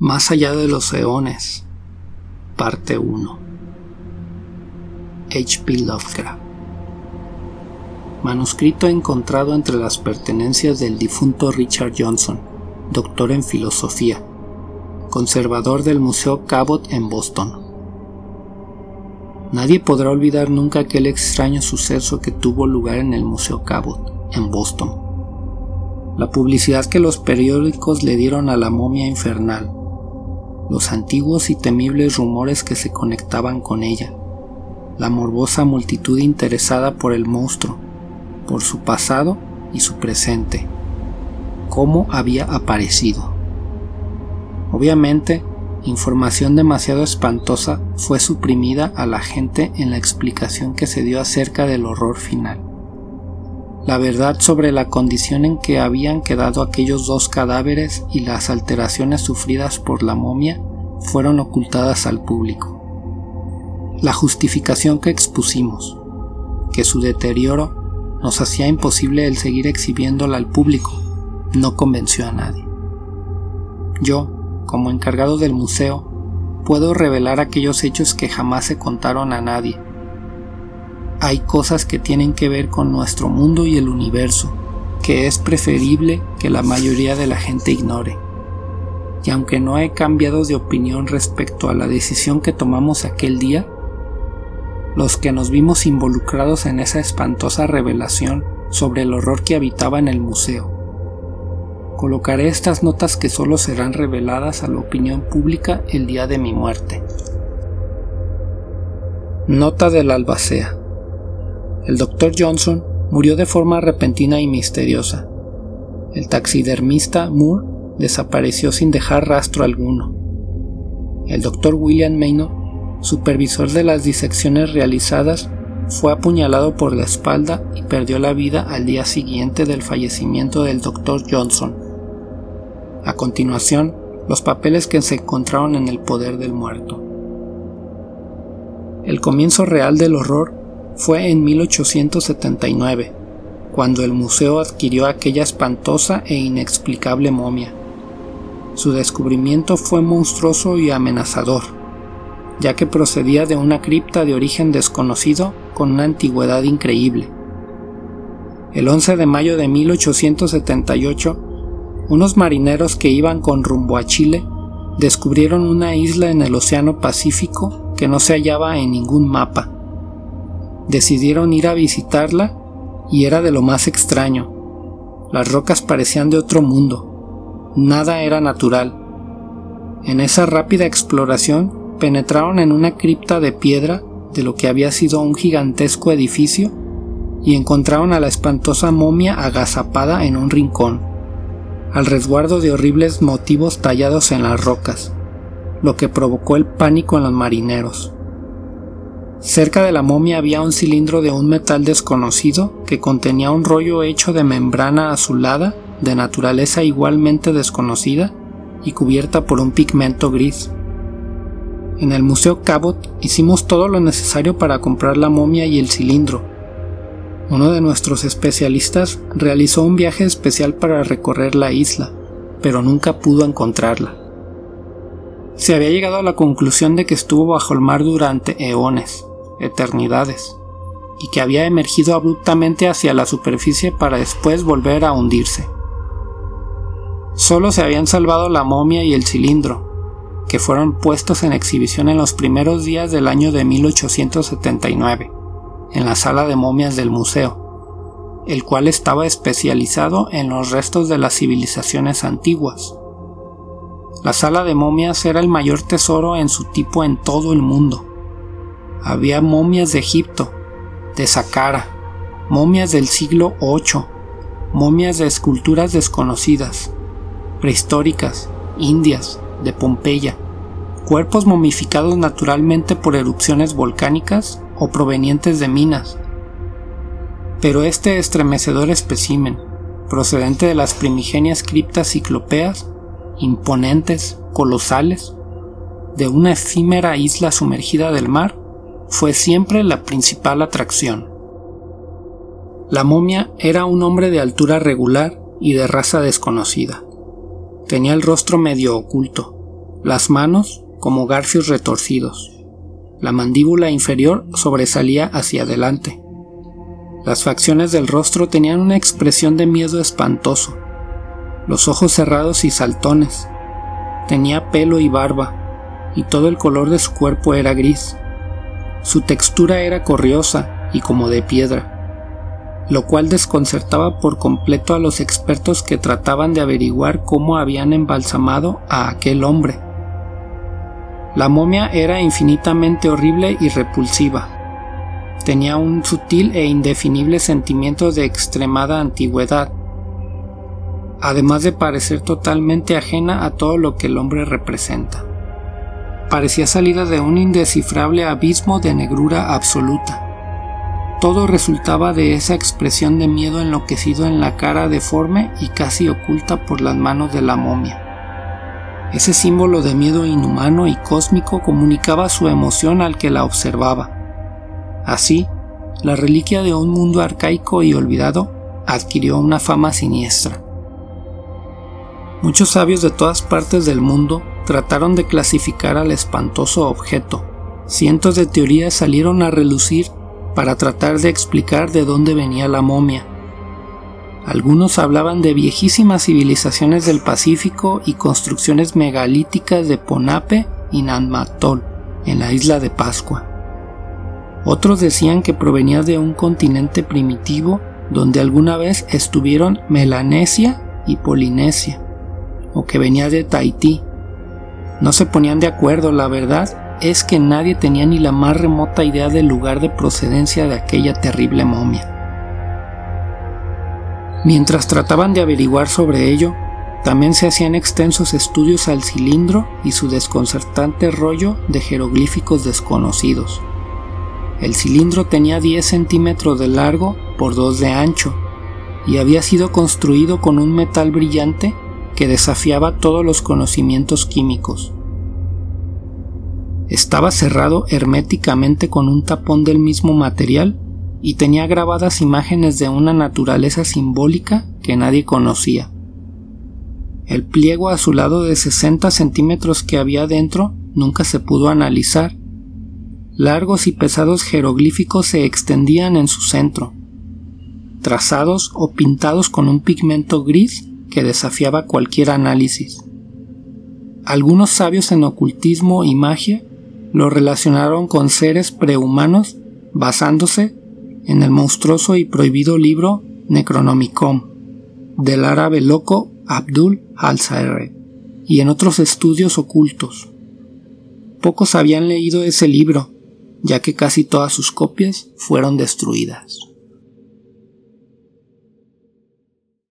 Más allá de los eones, parte 1. H.P. Lovecraft. Manuscrito encontrado entre las pertenencias del difunto Richard Johnson, doctor en filosofía, conservador del Museo Cabot en Boston. Nadie podrá olvidar nunca aquel extraño suceso que tuvo lugar en el Museo Cabot, en Boston. La publicidad que los periódicos le dieron a la momia infernal los antiguos y temibles rumores que se conectaban con ella, la morbosa multitud interesada por el monstruo, por su pasado y su presente, cómo había aparecido. Obviamente, información demasiado espantosa fue suprimida a la gente en la explicación que se dio acerca del horror final. La verdad sobre la condición en que habían quedado aquellos dos cadáveres y las alteraciones sufridas por la momia fueron ocultadas al público. La justificación que expusimos, que su deterioro nos hacía imposible el seguir exhibiéndola al público, no convenció a nadie. Yo, como encargado del museo, puedo revelar aquellos hechos que jamás se contaron a nadie. Hay cosas que tienen que ver con nuestro mundo y el universo, que es preferible que la mayoría de la gente ignore y aunque no he cambiado de opinión respecto a la decisión que tomamos aquel día, los que nos vimos involucrados en esa espantosa revelación sobre el horror que habitaba en el museo. Colocaré estas notas que solo serán reveladas a la opinión pública el día de mi muerte. Nota del albacea. El doctor Johnson murió de forma repentina y misteriosa. El taxidermista Moore desapareció sin dejar rastro alguno. El doctor William Maynard, supervisor de las disecciones realizadas, fue apuñalado por la espalda y perdió la vida al día siguiente del fallecimiento del doctor Johnson. A continuación, los papeles que se encontraron en el poder del muerto. El comienzo real del horror fue en 1879, cuando el museo adquirió aquella espantosa e inexplicable momia. Su descubrimiento fue monstruoso y amenazador, ya que procedía de una cripta de origen desconocido con una antigüedad increíble. El 11 de mayo de 1878, unos marineros que iban con rumbo a Chile descubrieron una isla en el Océano Pacífico que no se hallaba en ningún mapa. Decidieron ir a visitarla y era de lo más extraño. Las rocas parecían de otro mundo nada era natural. En esa rápida exploración penetraron en una cripta de piedra de lo que había sido un gigantesco edificio y encontraron a la espantosa momia agazapada en un rincón, al resguardo de horribles motivos tallados en las rocas, lo que provocó el pánico en los marineros. Cerca de la momia había un cilindro de un metal desconocido que contenía un rollo hecho de membrana azulada de naturaleza igualmente desconocida y cubierta por un pigmento gris. En el Museo Cabot hicimos todo lo necesario para comprar la momia y el cilindro. Uno de nuestros especialistas realizó un viaje especial para recorrer la isla, pero nunca pudo encontrarla. Se había llegado a la conclusión de que estuvo bajo el mar durante eones, eternidades, y que había emergido abruptamente hacia la superficie para después volver a hundirse. Solo se habían salvado la momia y el cilindro, que fueron puestos en exhibición en los primeros días del año de 1879, en la sala de momias del museo, el cual estaba especializado en los restos de las civilizaciones antiguas. La sala de momias era el mayor tesoro en su tipo en todo el mundo. Había momias de Egipto, de Saqqara, momias del siglo VIII, momias de esculturas desconocidas, prehistóricas, indias, de Pompeya, cuerpos momificados naturalmente por erupciones volcánicas o provenientes de minas. Pero este estremecedor espécimen, procedente de las primigenias criptas ciclopeas, imponentes, colosales, de una efímera isla sumergida del mar, fue siempre la principal atracción. La momia era un hombre de altura regular y de raza desconocida. Tenía el rostro medio oculto, las manos como garfios retorcidos. La mandíbula inferior sobresalía hacia adelante. Las facciones del rostro tenían una expresión de miedo espantoso, los ojos cerrados y saltones. Tenía pelo y barba, y todo el color de su cuerpo era gris. Su textura era corriosa y como de piedra, lo cual desconcertaba por completo a los expertos que trataban de averiguar cómo habían embalsamado a aquel hombre. La momia era infinitamente horrible y repulsiva. Tenía un sutil e indefinible sentimiento de extremada antigüedad, además de parecer totalmente ajena a todo lo que el hombre representa. Parecía salida de un indescifrable abismo de negrura absoluta. Todo resultaba de esa expresión de miedo enloquecido en la cara deforme y casi oculta por las manos de la momia. Ese símbolo de miedo inhumano y cósmico comunicaba su emoción al que la observaba. Así, la reliquia de un mundo arcaico y olvidado adquirió una fama siniestra. Muchos sabios de todas partes del mundo trataron de clasificar al espantoso objeto. Cientos de teorías salieron a relucir para tratar de explicar de dónde venía la momia. Algunos hablaban de viejísimas civilizaciones del Pacífico y construcciones megalíticas de Ponape y Nanmatol, en la isla de Pascua. Otros decían que provenía de un continente primitivo donde alguna vez estuvieron Melanesia y Polinesia o que venía de Tahití. No se ponían de acuerdo, la verdad es que nadie tenía ni la más remota idea del lugar de procedencia de aquella terrible momia. Mientras trataban de averiguar sobre ello, también se hacían extensos estudios al cilindro y su desconcertante rollo de jeroglíficos desconocidos. El cilindro tenía 10 centímetros de largo por 2 de ancho y había sido construido con un metal brillante que desafiaba todos los conocimientos químicos. Estaba cerrado herméticamente con un tapón del mismo material y tenía grabadas imágenes de una naturaleza simbólica que nadie conocía. El pliego azulado de 60 centímetros que había dentro nunca se pudo analizar. Largos y pesados jeroglíficos se extendían en su centro, trazados o pintados con un pigmento gris que desafiaba cualquier análisis. Algunos sabios en ocultismo y magia lo relacionaron con seres prehumanos basándose en el monstruoso y prohibido libro Necronomicon del árabe loco Abdul al y en otros estudios ocultos. Pocos habían leído ese libro, ya que casi todas sus copias fueron destruidas.